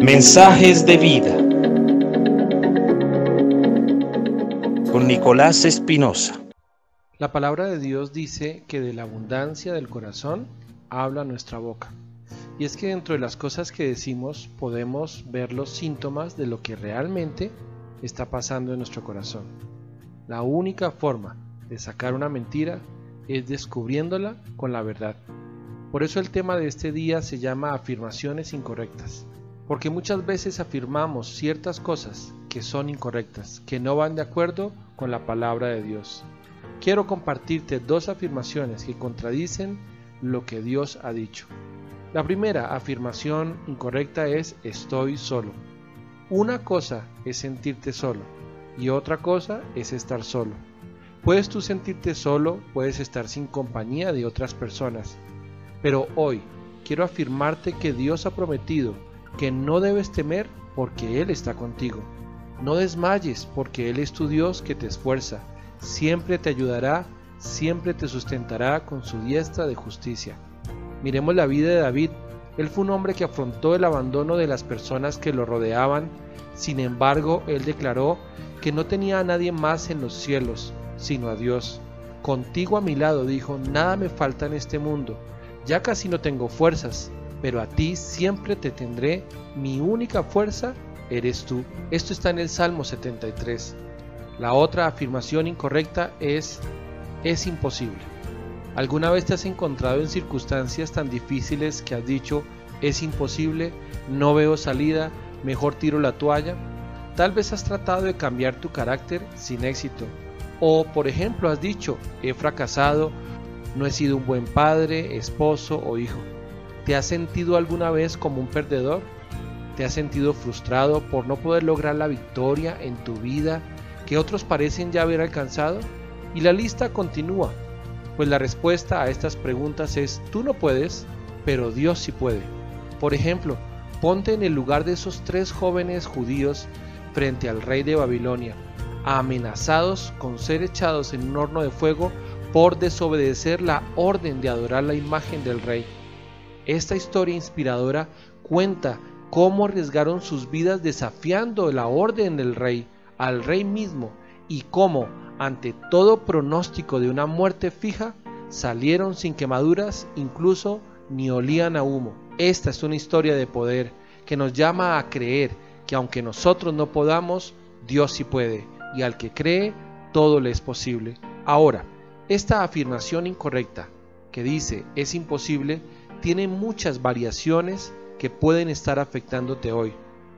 Mensajes de vida con Nicolás Espinosa. La palabra de Dios dice que de la abundancia del corazón habla nuestra boca. Y es que dentro de las cosas que decimos podemos ver los síntomas de lo que realmente está pasando en nuestro corazón. La única forma de sacar una mentira es descubriéndola con la verdad. Por eso el tema de este día se llama afirmaciones incorrectas. Porque muchas veces afirmamos ciertas cosas que son incorrectas, que no van de acuerdo con la palabra de Dios. Quiero compartirte dos afirmaciones que contradicen lo que Dios ha dicho. La primera afirmación incorrecta es estoy solo. Una cosa es sentirte solo y otra cosa es estar solo. Puedes tú sentirte solo, puedes estar sin compañía de otras personas, pero hoy quiero afirmarte que Dios ha prometido que no debes temer porque Él está contigo. No desmayes porque Él es tu Dios que te esfuerza, siempre te ayudará, siempre te sustentará con su diestra de justicia. Miremos la vida de David. Él fue un hombre que afrontó el abandono de las personas que lo rodeaban, sin embargo, él declaró que no tenía a nadie más en los cielos, sino a Dios. Contigo a mi lado, dijo, nada me falta en este mundo. Ya casi no tengo fuerzas, pero a ti siempre te tendré. Mi única fuerza eres tú. Esto está en el Salmo 73. La otra afirmación incorrecta es es imposible. ¿Alguna vez te has encontrado en circunstancias tan difíciles que has dicho es imposible, no veo salida, mejor tiro la toalla? Tal vez has tratado de cambiar tu carácter sin éxito. O por ejemplo has dicho he fracasado, no he sido un buen padre, esposo o hijo. ¿Te has sentido alguna vez como un perdedor? ¿Te has sentido frustrado por no poder lograr la victoria en tu vida que otros parecen ya haber alcanzado? Y la lista continúa, pues la respuesta a estas preguntas es tú no puedes, pero Dios sí puede. Por ejemplo, ponte en el lugar de esos tres jóvenes judíos frente al rey de Babilonia, amenazados con ser echados en un horno de fuego por desobedecer la orden de adorar la imagen del rey. Esta historia inspiradora cuenta cómo arriesgaron sus vidas desafiando la orden del rey, al rey mismo, y cómo, ante todo pronóstico de una muerte fija, salieron sin quemaduras, incluso ni olían a humo. Esta es una historia de poder que nos llama a creer que aunque nosotros no podamos, Dios sí puede, y al que cree, todo le es posible. Ahora, esta afirmación incorrecta que dice es imposible tiene muchas variaciones que pueden estar afectándote hoy.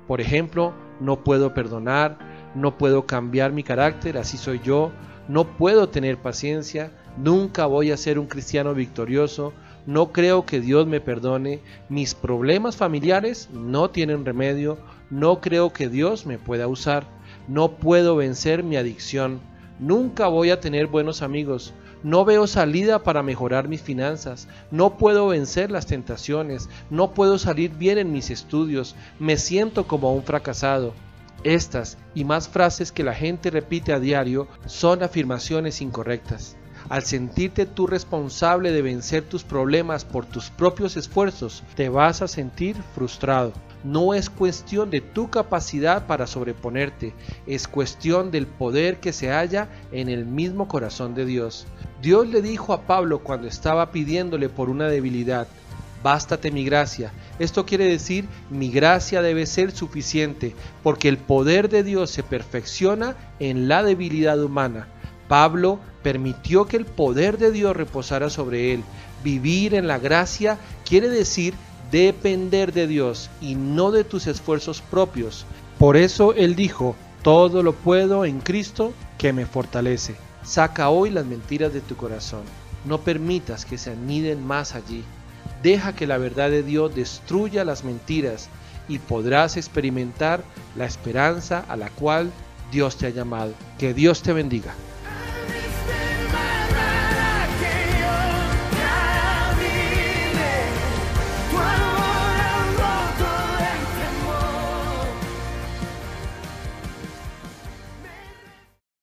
Por ejemplo, no puedo perdonar, no puedo cambiar mi carácter, así soy yo, no puedo tener paciencia, nunca voy a ser un cristiano victorioso, no creo que Dios me perdone, mis problemas familiares no tienen remedio, no creo que Dios me pueda usar, no puedo vencer mi adicción, nunca voy a tener buenos amigos, no veo salida para mejorar mis finanzas, no puedo vencer las tentaciones, no puedo salir bien en mis estudios, me siento como un fracasado. Estas y más frases que la gente repite a diario son afirmaciones incorrectas. Al sentirte tú responsable de vencer tus problemas por tus propios esfuerzos, te vas a sentir frustrado. No es cuestión de tu capacidad para sobreponerte, es cuestión del poder que se halla en el mismo corazón de Dios. Dios le dijo a Pablo cuando estaba pidiéndole por una debilidad, bástate mi gracia. Esto quiere decir, mi gracia debe ser suficiente, porque el poder de Dios se perfecciona en la debilidad humana. Pablo permitió que el poder de Dios reposara sobre él. Vivir en la gracia quiere decir depender de Dios y no de tus esfuerzos propios. Por eso Él dijo, todo lo puedo en Cristo que me fortalece. Saca hoy las mentiras de tu corazón. No permitas que se aniden más allí. Deja que la verdad de Dios destruya las mentiras y podrás experimentar la esperanza a la cual Dios te ha llamado. Que Dios te bendiga.